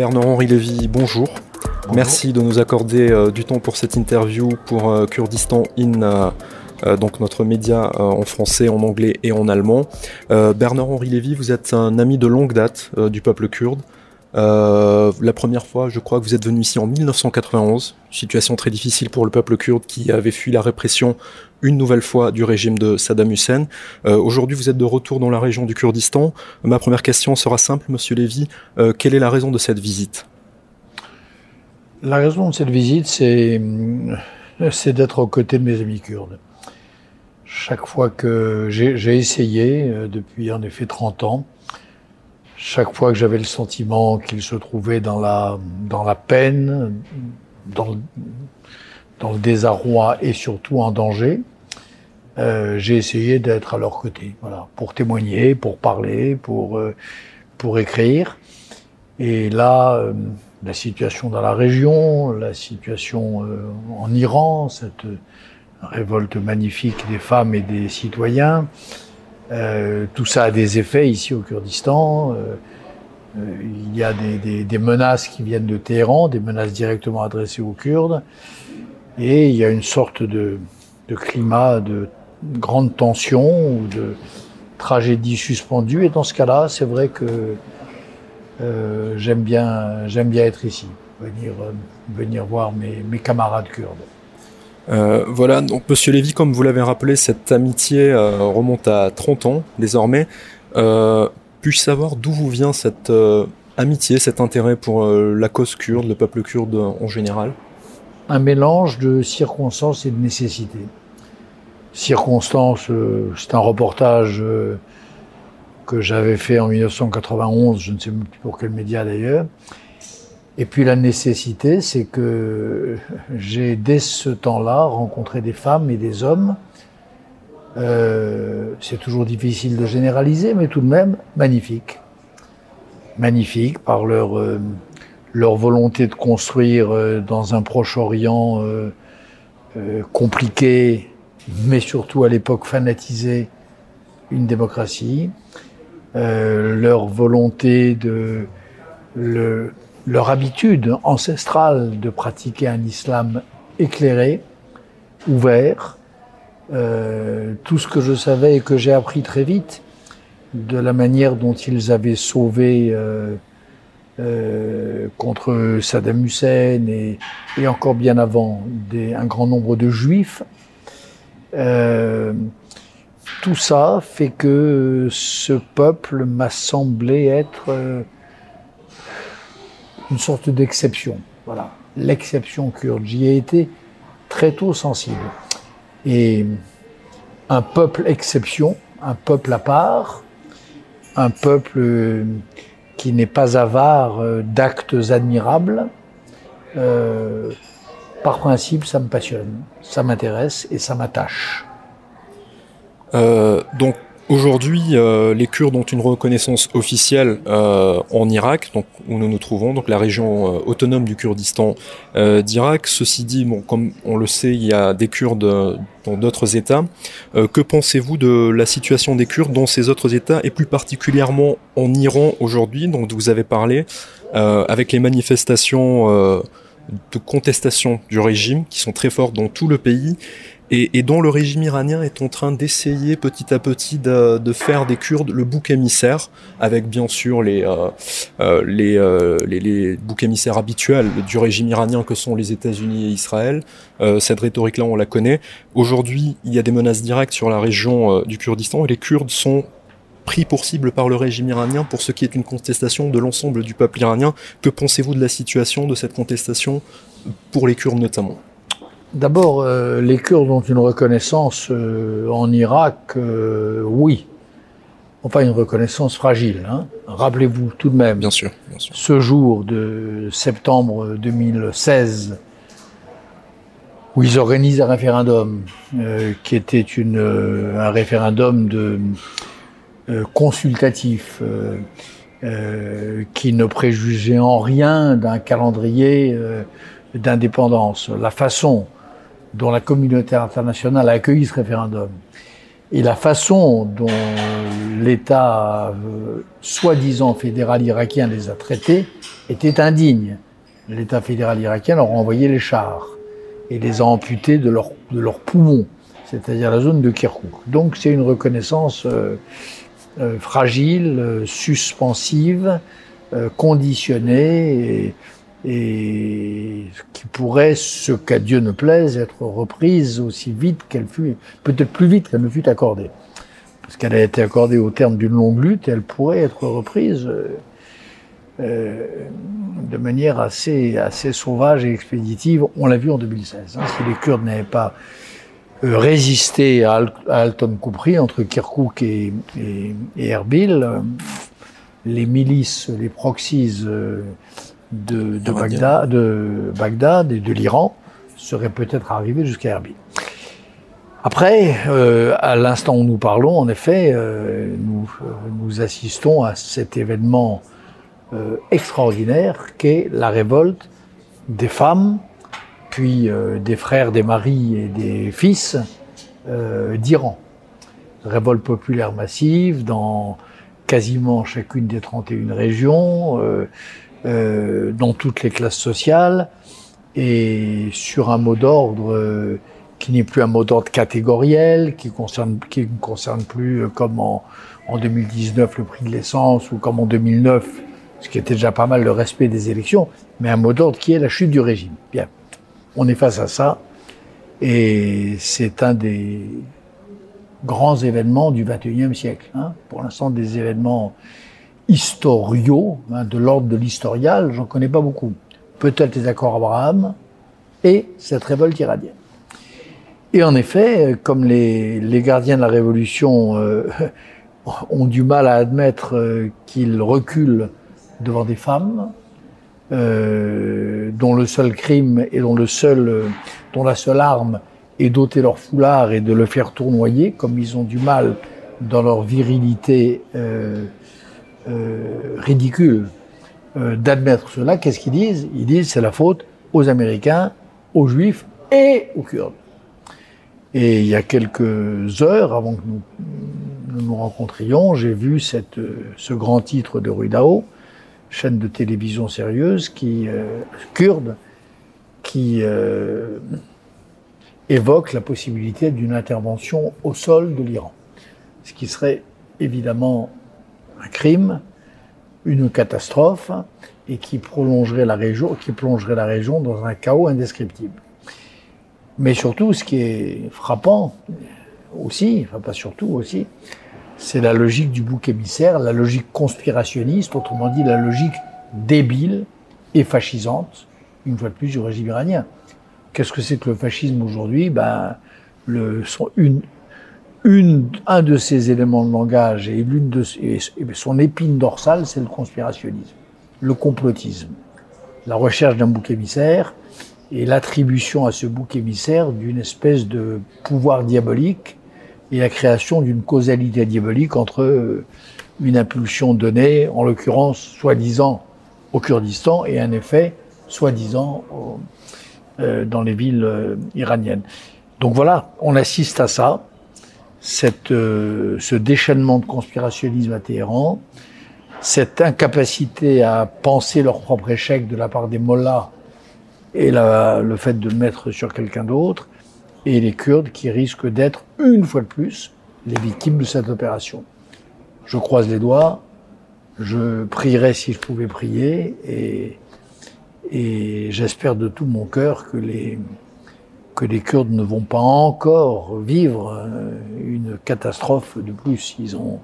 Bernard-Henri Lévy, bonjour. Merci de nous accorder euh, du temps pour cette interview pour euh, Kurdistan In, euh, donc notre média en français, en anglais et en allemand. Bernard-Henri Lévy, vous êtes un ami de longue date du peuple kurde. La première fois, je crois que vous êtes venu ici en 1991, situation très difficile pour le peuple kurde qui avait fui la répression une nouvelle fois du régime de Saddam Hussein. Aujourd'hui, vous êtes de retour dans la région du Kurdistan. Ma première question sera simple, Monsieur Lévy. quelle est la raison de cette visite? La raison de cette visite, c'est, d'être aux côtés de mes amis kurdes. Chaque fois que j'ai, essayé, euh, depuis en effet 30 ans, chaque fois que j'avais le sentiment qu'ils se trouvaient dans la, dans la peine, dans le, dans le désarroi et surtout en danger, euh, j'ai essayé d'être à leur côté, voilà, pour témoigner, pour parler, pour, euh, pour écrire. Et là, euh, la situation dans la région, la situation euh, en Iran, cette révolte magnifique des femmes et des citoyens. Euh, tout ça a des effets ici au Kurdistan. Euh, il y a des, menaces qui viennent de Téhéran, des menaces directement adressées aux Kurdes. Et il y a une sorte de, climat de grande tension de tragédie suspendue. Et dans ce cas-là, c'est vrai que euh, j'aime bien, être ici, venir, euh, voir mes camarades kurdes. Euh, voilà, donc Monsieur Lévy, comme vous l'avez rappelé, cette amitié remonte à 30 ans désormais. Puis-je savoir d'où vous vient cette amitié, cet intérêt pour la cause kurde, le peuple kurde en général? Un mélange de circonstances et de nécessités. Circonstances, c'est un reportage que j'avais fait en 1991, je ne sais plus pour quel média d'ailleurs. Et puis la nécessité, c'est que j'ai dès ce temps-là rencontré des femmes et des hommes. Euh, c'est toujours difficile de généraliser, mais tout de même magnifiques. Magnifiques par leur, euh, leur volonté de construire euh, dans un Proche-Orient compliqué, mais surtout à l'époque fanatisé, une démocratie. Leur volonté de le, leur habitude ancestrale de pratiquer un islam éclairé, ouvert, euh, tout ce que je savais et que j'ai appris très vite de la manière dont ils avaient sauvé euh, euh, contre Saddam Hussein et, et, encore bien avant des, un grand nombre de juifs. Euh, tout ça fait que ce peuple m'a semblé être euh, une sorte d'exception. Voilà, l'exception kurde. J'y ai été très tôt sensible. Et un peuple exception, un peuple à part, un peuple euh, qui n'est pas avare euh, d'actes admirables, euh, par principe, ça me passionne, ça m'intéresse et ça m'attache. Donc aujourd'hui, euh, les Kurdes ont une reconnaissance officielle euh, en Irak, donc où nous nous trouvons, donc la région euh, autonome du Kurdistan euh, d'Irak. Ceci dit, bon, comme on le sait, il y a des Kurdes euh, dans d'autres États. que pensez-vous de la situation des Kurdes dans ces autres États et plus particulièrement en Iran aujourd'hui, dont vous avez parlé, avec les manifestations de contestation du régime qui sont très fortes dans tout le pays et, et, dont le régime iranien est en train d'essayer petit à petit de, de, faire des Kurdes le bouc émissaire, avec bien sûr les, euh, euh, les, euh, les, les, boucs émissaires habituels du régime iranien que sont les États-Unis et Israël. Euh, cette rhétorique-là, on la connaît. Aujourd'hui, il y a des menaces directes sur la région euh, du Kurdistan et les Kurdes sont pris pour cible par le régime iranien pour ce qui est une contestation de l'ensemble du peuple iranien. Que pensez-vous de la situation de cette contestation pour les Kurdes notamment? D'abord, euh, les Kurdes ont une reconnaissance euh, en Irak, euh, oui. Enfin, une reconnaissance fragile. Hein. Rappelez-vous tout de même, bien sûr, bien sûr, ce jour de septembre 2016, où ils organisent un référendum, qui était une, un référendum de, consultatif, qui ne préjugeait en rien d'un calendrier d'indépendance. La façon dont la communauté internationale a accueilli ce référendum et la façon dont l'État euh, soi-disant fédéral irakien les a traités était indigne. L'État fédéral irakien leur a envoyé les chars et les a amputés de leurs de leurs poumons, c'est-à-dire la zone de Kirkuk. Donc c'est une reconnaissance euh, euh, fragile, euh, suspensive, conditionnée et, et, qui pourrait, ce qu'à Dieu ne plaise, être reprise aussi vite qu'elle fut, peut-être plus vite qu'elle ne fut accordée. Parce qu'elle a été accordée au terme d'une longue lutte, elle pourrait être reprise euh, de manière assez, assez sauvage et expéditive. On l'a vu en 2016. Hein. si les Kurdes n'avaient pas euh, résisté à, Alton Koupri, entre Kirkuk et, et, Erbil, euh, les milices, les proxies de, de, Bagdad, de Bagdad et de l'Iran seraient peut-être arrivés jusqu'à Erbil. Après, à l'instant où nous parlons, en effet, nous, nous assistons à cet événement euh, extraordinaire qu'est la révolte des femmes, puis euh, des frères, des maris et des fils euh, d'Iran. Révolte populaire massive dans quasiment chacune des 31 régions, dans toutes les classes sociales, et sur un mot d'ordre qui n'est plus un mot d'ordre catégoriel, qui, ne concerne plus comme en, en 2019 le prix de l'essence ou comme en 2009 ce qui était déjà pas mal le respect des élections, mais un mot d'ordre qui est la chute du régime. Bien, on est face à ça, et c'est un des grands événements du XXIe siècle. Hein. Pour l'instant, des événements historiaux, hein, de l'ordre de l'historial, j'en connais pas beaucoup. Peut-être les accords Abraham et cette révolte iranienne. Et en effet, comme les, les gardiens de la Révolution euh, ont du mal à admettre euh, qu'ils reculent devant des femmes euh, dont le seul crime et dont le seul, euh, dont la seule arme est d'ôter leur foulard et de le faire tournoyer, comme ils ont du mal dans leur virilité euh, euh ridicule euh, d'admettre cela. Qu'est-ce qu'ils disent? Ils disent c'est la faute aux Américains, aux Juifs et aux Kurdes. Et il y a quelques heures avant que nous nous, rencontrions, j'ai vu cette, ce grand titre de Ruidao chaîne de télévision sérieuse qui euh, kurde qui euh, évoque la possibilité d'une intervention au sol de l'Iran, ce qui serait évidemment un crime, une catastrophe et qui prolongerait la région, qui plongerait la région dans un chaos indescriptible. Mais surtout, ce qui est frappant aussi, enfin pas surtout aussi, c'est la logique du bouc émissaire, la logique conspirationniste, autrement dit la logique débile et fascisante, une fois de plus, du régime iranien. Qu'est-ce que c'est que le fascisme aujourd'hui? Ben, le, son, une, une, un de ses éléments de langage et, l'une de, et son épine dorsale, c'est le conspirationnisme, le complotisme, la recherche d'un bouc émissaire et l'attribution à ce bouc émissaire d'une espèce de pouvoir diabolique et la création d'une causalité diabolique entre euh, une impulsion donnée, en l'occurrence soi-disant au Kurdistan, et un effet soi-disant euh, dans les villes euh, iraniennes. Donc voilà, on assiste à ça, euh, ce déchaînement de conspirationnisme à Téhéran, cette incapacité à penser leur propre échec de la part des mollahs et le fait de le mettre sur quelqu'un d'autre, et les Kurdes qui risquent d'être, une fois de plus, les victimes de cette opération. Je croise les doigts, je prierai si je pouvais prier, et, et j'espère de tout mon cœur que les, que les Kurdes ne vont pas encore vivre euh, une catastrophe de plus. Ils ont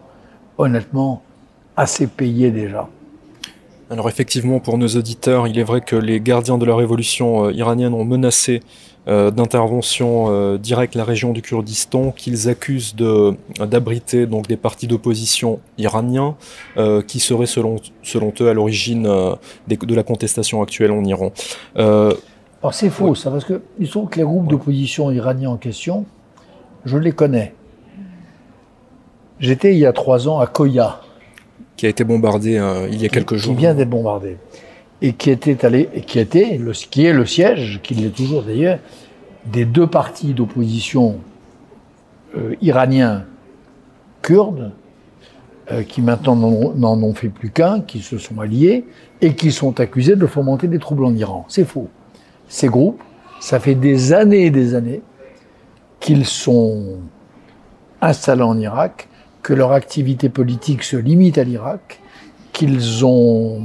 honnêtement assez payé déjà. Alors effectivement, pour nos auditeurs, il est vrai que les gardiens de la révolution euh, iranienne ont menacé d'intervention euh, directe la région du Kurdistan, qu'ils accusent de d'abriter donc des partis d'opposition iraniens euh, qui seraient selon selon eux à l'origine de la contestation actuelle en Iran. Alors c'est faux ça, parce que il sont que les groupes d'opposition iraniens en question, je les connais. J'étais il y a trois ans à Koya, qui a été bombardé il y a quelques jours. Qui vient d'être bombardé et qui était allé, qui était le, qui est le siège, qui l'est toujours d'ailleurs, des deux partis d'opposition euh, iraniens kurdes euh, qui maintenant n'en ont fait plus qu'un, qui se sont alliés et qui sont accusés de fomenter des troubles en Iran. C'est faux. Ces groupes, ça fait des années et des années qu'ils sont installés en Irak, que leur activité politique se limite à l'Irak, qu'ils ont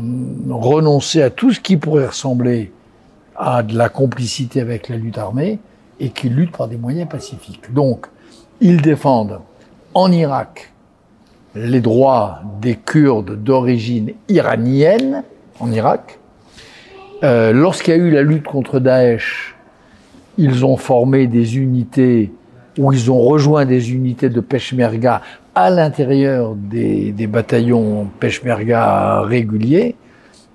renoncé à tout ce qui pourrait ressembler à de la complicité avec la lutte armée et qu'ils luttent par des moyens pacifiques. Donc, ils défendent en Irak les droits des Kurdes d'origine iranienne en Irak. Euh, Lorsqu'il y a eu la lutte contre Daesh, ils ont formé des unités ou ils ont rejoint des unités de Peshmerga à l'intérieur des, bataillons Peshmerga réguliers.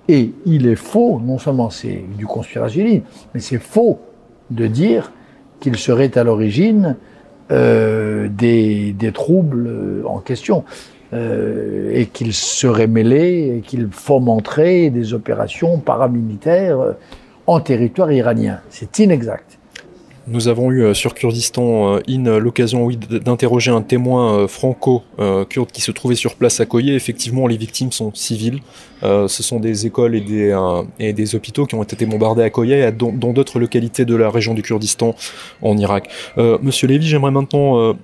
Et il est faux, non seulement c'est du conspirationnisme, mais c'est faux de dire qu'ils seraient à l'origine euh, des, troubles en question. Euh, et qu'ils seraient mêlés, et qu'ils fomenteraient des opérations paramilitaires euh, en territoire iranien. C'est inexact. Nous avons eu euh, sur Kurdistan euh, In l'occasion oui, d'interroger un témoin euh, franco-kurde qui se trouvait sur place à Koye. Effectivement, les victimes sont civiles. ce sont des écoles et des, et des hôpitaux qui ont été bombardés à Koye et dans d'autres localités de la région du Kurdistan en Irak. Monsieur Lévy, j'aimerais maintenant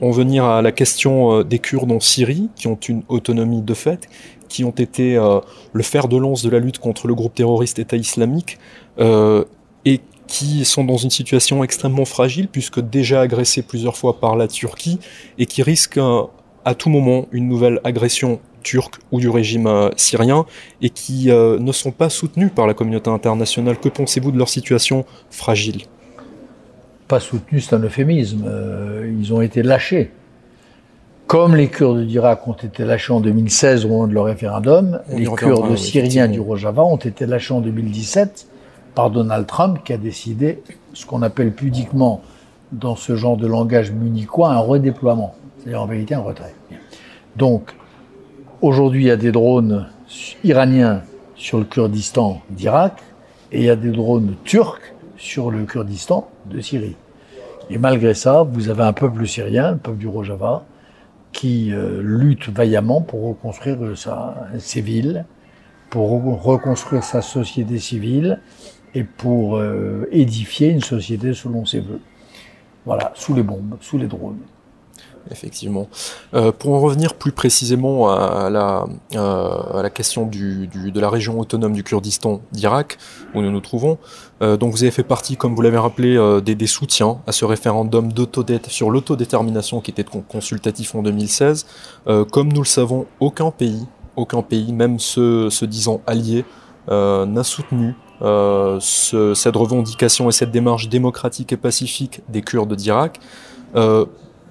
en venir à la question des Kurdes en Syrie qui ont une autonomie de fait qui ont été le fer de lance de la lutte contre le groupe terroriste État islamique et qui sont dans une situation extrêmement fragile puisque déjà agressés plusieurs fois par la Turquie et qui risquent à tout moment une nouvelle agression turque ou du régime euh, syrien et qui euh, ne sont pas soutenus par la communauté internationale. Que pensez-vous de leur situation fragile? Pas soutenus, c'est un euphémisme. Euh, ils ont été lâchés. Comme les Kurdes d'Irak ont été lâchés en 2016 au moment de leur référendum, les Kurdes syriens du Rojava ont été lâchés en 2017 par Donald Trump qui a décidé ce qu'on appelle pudiquement dans ce genre de langage munichois un redéploiement, c'est-à-dire en vérité un retrait. Donc aujourd'hui il y a des drones iraniens sur le Kurdistan d'Irak et il y a des drones turcs sur le Kurdistan de Syrie. Et malgré ça, vous avez un peuple syrien, le peuple du Rojava, qui euh, lutte vaillamment pour reconstruire ses villes, pour reconstruire sa société civile, et pour euh, édifier une société selon ses voeux. Voilà, sous les bombes, sous les drones. Effectivement. Euh, pour en revenir plus précisément à la, euh, question de la région autonome du Kurdistan d'Irak, où nous nous trouvons, donc vous avez fait partie, comme vous l'avez rappelé, des, soutiens à ce référendum sur l'autodétermination qui était consultatif en 2016. Euh, comme nous le savons, aucun pays, aucun pays, même ceux se disant alliés, n'a soutenu euh, ce, cette revendication et cette démarche démocratique et pacifique des Kurdes d'Irak. Euh,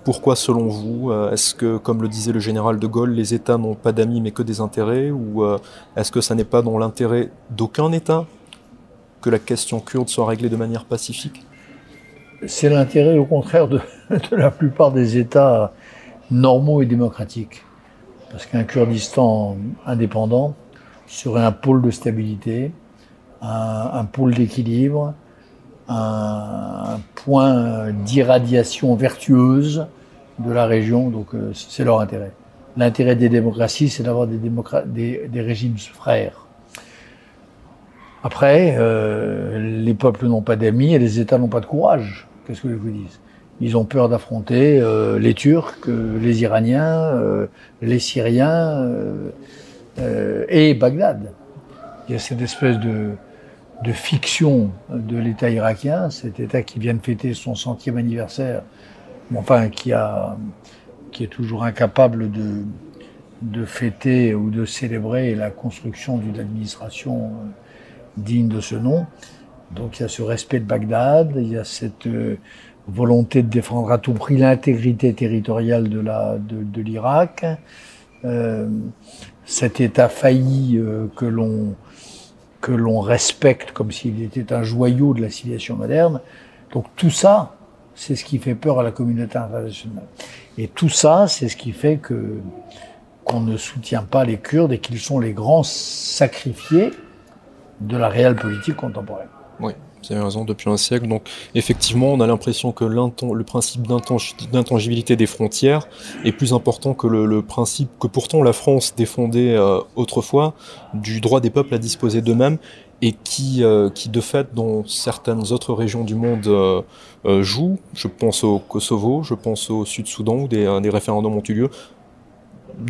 pourquoi, selon vous, euh, est-ce que, comme le disait le général de Gaulle, les États n'ont pas d'amis mais que des intérêts Ou est-ce que ça n'est pas dans l'intérêt d'aucun État que la question kurde soit réglée de manière pacifique? C'est l'intérêt, au contraire, de, la plupart des États normaux et démocratiques. Parce qu'un Kurdistan indépendant serait un pôle de stabilité, un, un pôle d'équilibre, un, point d'irradiation vertueuse de la région. Donc euh, c'est leur intérêt. L'intérêt des démocraties, c'est d'avoir des, des, des, régimes frères. Après, euh, les peuples n'ont pas d'amis et les États n'ont pas de courage. Qu'est-ce que je vous dis Ils ont peur d'affronter euh, les Turcs, euh, les Iraniens, euh, les Syriens euh, et Bagdad. Il y a cette espèce de, de fiction de l'État irakien, cet État qui vient de fêter son centième anniversaire, enfin qui a, qui est toujours incapable de, de fêter ou de célébrer la construction d'une administration euh, digne de ce nom. Donc il y a ce respect de Bagdad, il y a cette euh, volonté de défendre à tout prix l'intégrité territoriale de la de, de l'Irak, euh, cet État failli euh, que l'on que l'on respecte comme s'il était un joyau de la civilisation moderne. Donc tout ça, c'est ce qui fait peur à la communauté internationale. Et tout ça, c'est ce qui fait que qu'on ne soutient pas les Kurdes et qu'ils sont les grands sacrifiés de la réelle politique contemporaine. Oui, Vous avez raison, depuis un siècle. Donc, effectivement, on a l'impression que le principe d'intangibilité des frontières est plus important que le, principe que pourtant la France défendait euh, autrefois du droit des peuples à disposer d'eux-mêmes et qui, euh, qui, de fait, dans certaines autres régions du monde euh, joue. Je pense au Kosovo, je pense au Sud-Soudan où des, des référendums ont eu lieu.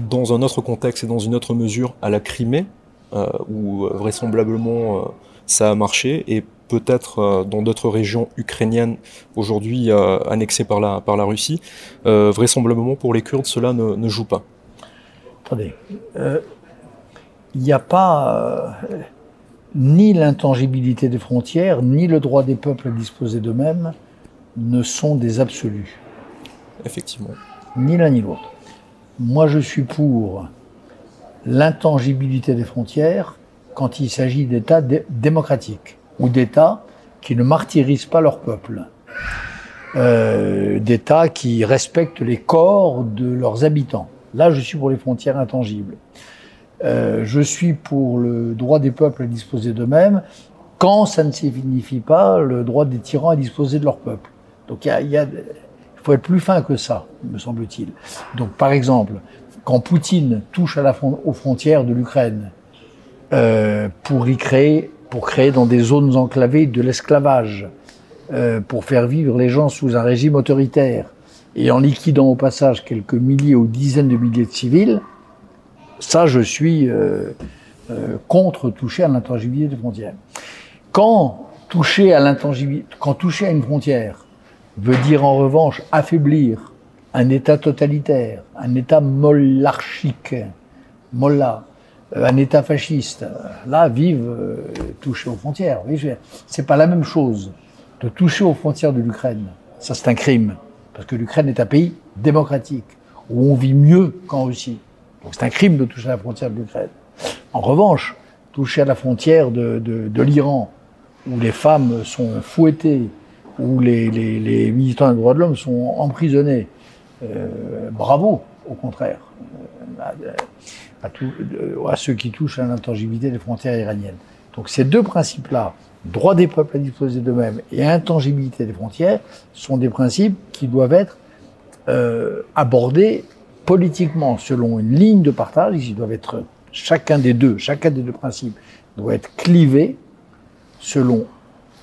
Dans un autre contexte et dans une autre mesure, à la Crimée, où vraisemblablement ça a marché, et peut-être euh, dans d'autres régions ukrainiennes aujourd'hui euh, annexées par la, par la Russie. Euh, vraisemblablement pour les Kurdes, cela ne, joue pas. Attendez, il n'y a pas ni l'intangibilité des frontières, ni le droit des peuples à disposer d'eux-mêmes ne sont des absolus. Effectivement. Ni l'un ni l'autre. Moi, je suis pour l'intangibilité des frontières quand il s'agit d'États démocratiques ou d'États qui ne martyrisent pas leur peuple, euh, d'États qui respectent les corps de leurs habitants. Là, je suis pour les frontières intangibles. Euh, je suis pour le droit des peuples à disposer d'eux-mêmes quand ça ne signifie pas le droit des tyrans à disposer de leur peuple. Donc il faut être plus fin que ça, me semble-t-il. Donc par exemple, quand Poutine touche aux frontières de l'Ukraine euh, pour y créer pour créer dans des zones enclavées de l'esclavage, euh, pour faire vivre les gens sous un régime autoritaire, et en liquidant au passage quelques milliers ou dizaines de milliers de civils, ça, je suis euh, euh, contre toucher à l'intangibilité des frontières. Quand toucher à l'intangibilité, quand toucher à une frontière veut dire en revanche affaiblir un État totalitaire, un État mollarchique, molla, euh, un État fasciste, là, vivent euh, touchés aux frontières. C'est pas la même chose de toucher aux frontières de l'Ukraine. Ça, c'est un crime. Parce que l'Ukraine est un pays démocratique, où on vit mieux qu'en Russie. Donc c'est un crime de toucher à la frontière de l'Ukraine. En revanche, toucher à la frontière de, de, l'Iran, où les femmes sont fouettées, où les, militants des droits de l'homme sont emprisonnés, euh, bravo, au contraire. À, euh, à ceux qui touchent à l'intangibilité des frontières iraniennes. Donc ces deux principes-là, droit des peuples à disposer d'eux-mêmes et intangibilité des frontières, sont des principes qui doivent être euh, abordés politiquement selon une ligne de partage. Ils doivent être chacun des deux, chacun des deux principes doit être clivé selon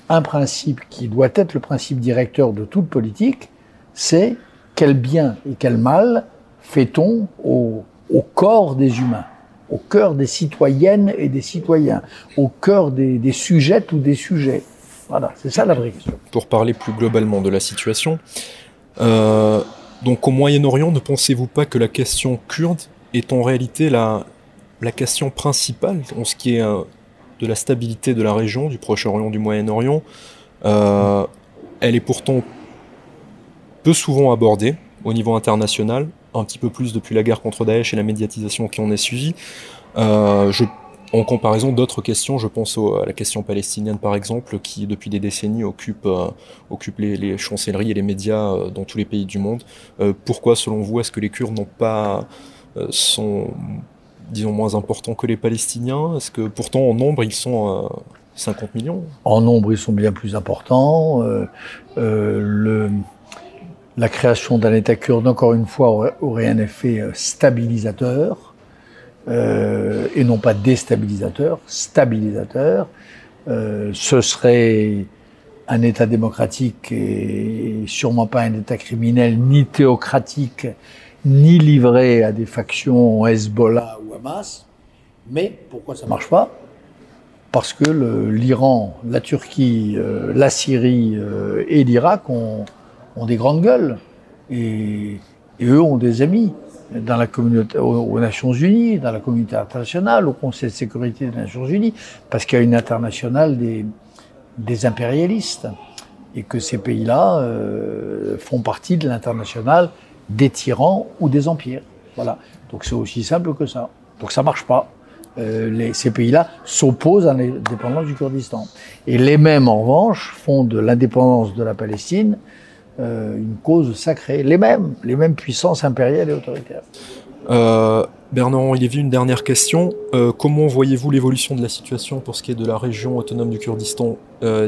un principe qui doit être le principe directeur de toute politique, c'est quel bien et quel mal fait-on au au corps des humains, au cœur des citoyennes et des citoyens, au cœur des, des sujettes ou des sujets. Voilà, c'est ça la vraie question. Pour parler plus globalement de la situation, euh, donc au Moyen-Orient, ne pensez-vous pas que la question kurde est en réalité la, question principale en ce qui est euh, de la stabilité de la région, du Proche-Orient, du Moyen-Orient euh, Elle est pourtant peu souvent abordée au niveau international un petit peu plus depuis la guerre contre Daesh et la médiatisation qui en est suivie. Euh, en comparaison d'autres questions, je pense à la question palestinienne par exemple, qui depuis des décennies occupe, euh, les, chancelleries et les médias euh, dans tous les pays du monde. pourquoi, selon vous, est-ce que les Kurdes n'ont pas sont disons moins importants que les Palestiniens? Est-ce que pourtant en nombre ils sont 50 millions? En nombre ils sont bien plus importants. La création d'un État kurde, encore une fois, aurait un effet euh, stabilisateur, euh, et non pas déstabilisateur, stabilisateur. Euh, ce serait un État démocratique et sûrement pas un État criminel, ni théocratique, ni livré à des factions Hezbollah ou Hamas. Mais pourquoi ça marche pas? Parce que l'Iran, la Turquie, la Syrie et l'Irak ont ont des grandes gueules. Et, eux ont des amis dans la communauté, aux, Nations Unies, dans la communauté internationale, au Conseil de sécurité des Nations Unies, parce qu'il y a une internationale des, des impérialistes. Et que ces pays-là euh, font partie de l'international des tyrans ou des empires. Voilà. Donc c'est aussi simple que ça. Donc ça marche pas. Euh, les, ces pays-là s'opposent à l'indépendance du Kurdistan. Et les mêmes, en revanche, font de l'indépendance de la Palestine euh, une cause sacrée, les mêmes, les mêmes puissances impériales et autoritaires. Euh, Bernard-Henri Lévy, une dernière question. comment voyez-vous l'évolution de la situation pour ce qui est de la région autonome du Kurdistan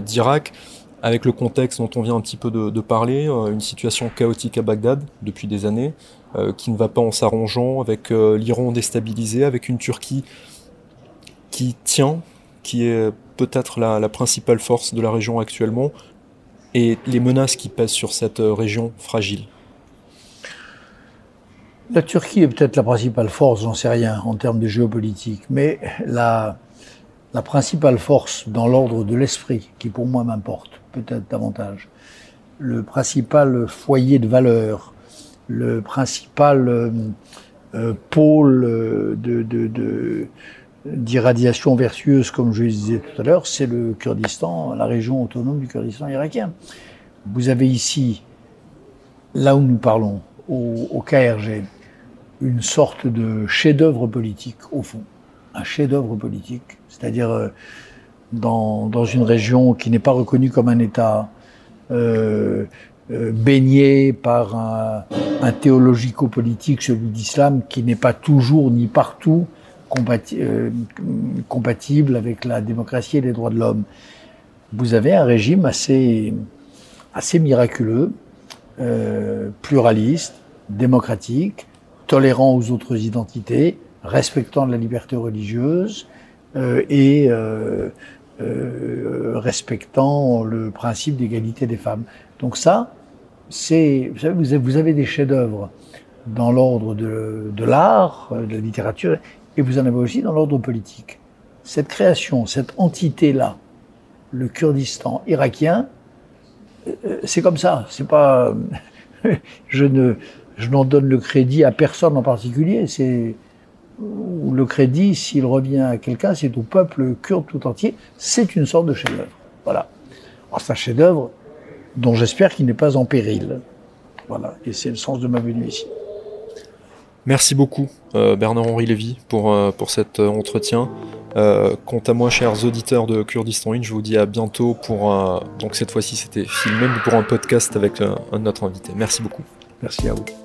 d'Irak avec le contexte dont on vient un petit peu de, parler, une situation chaotique à Bagdad depuis des années, qui ne va pas en s'arrangeant, avec l'Iran déstabilisé, avec une Turquie qui tient, qui est peut-être la, principale force de la région actuellement, et les menaces qui pèsent sur cette euh, région fragile. La Turquie est peut-être la principale force, j'en sais rien, en termes de géopolitique, mais la, la principale force dans l'ordre de l'esprit, qui pour moi m'importe peut-être davantage, le principal foyer de valeur, le principal euh, euh, pôle de, de d'irradiation vertueuse, comme je le disais tout à l'heure, c'est le Kurdistan, la région autonome du Kurdistan irakien. Vous avez ici, là où nous parlons, au, KRG, une sorte de chef-d'œuvre politique, au fond. Un chef-d'œuvre politique, c'est-à-dire euh, dans, dans, une région qui n'est pas reconnue comme un État, euh, euh, baigné par un, un théologico-politique, celui d'islam, qui n'est pas toujours ni partout euh, compatible avec la démocratie et les droits de l'homme. Vous avez un régime assez, assez miraculeux, euh, pluraliste, démocratique, tolérant aux autres identités, respectant la liberté religieuse euh, et respectant le principe d'égalité des femmes. Donc ça, c'est, vous vous avez des chefs-d'œuvre dans l'ordre de, de l'art, de la littérature, et vous en avez aussi dans l'ordre politique. Cette création, cette entité-là, le Kurdistan irakien, euh, c'est comme ça. C'est pas, je ne, je n'en donne le crédit à personne en particulier. C'est le crédit, s'il revient à quelqu'un, c'est au peuple kurde tout entier. C'est une sorte de chef-d'œuvre. Voilà. c'est un chef-d'œuvre dont j'espère qu'il n'est pas en péril. Voilà. Et c'est le sens de ma venue ici. Merci beaucoup euh, Bernard-Henri Lévy pour, euh, pour cet euh, entretien. quant à moi, chers auditeurs de Kurdistan In, je vous dis à bientôt pour donc cette fois-ci c'était filmé, mais pour un podcast avec un autre invité. Merci beaucoup. Merci à vous.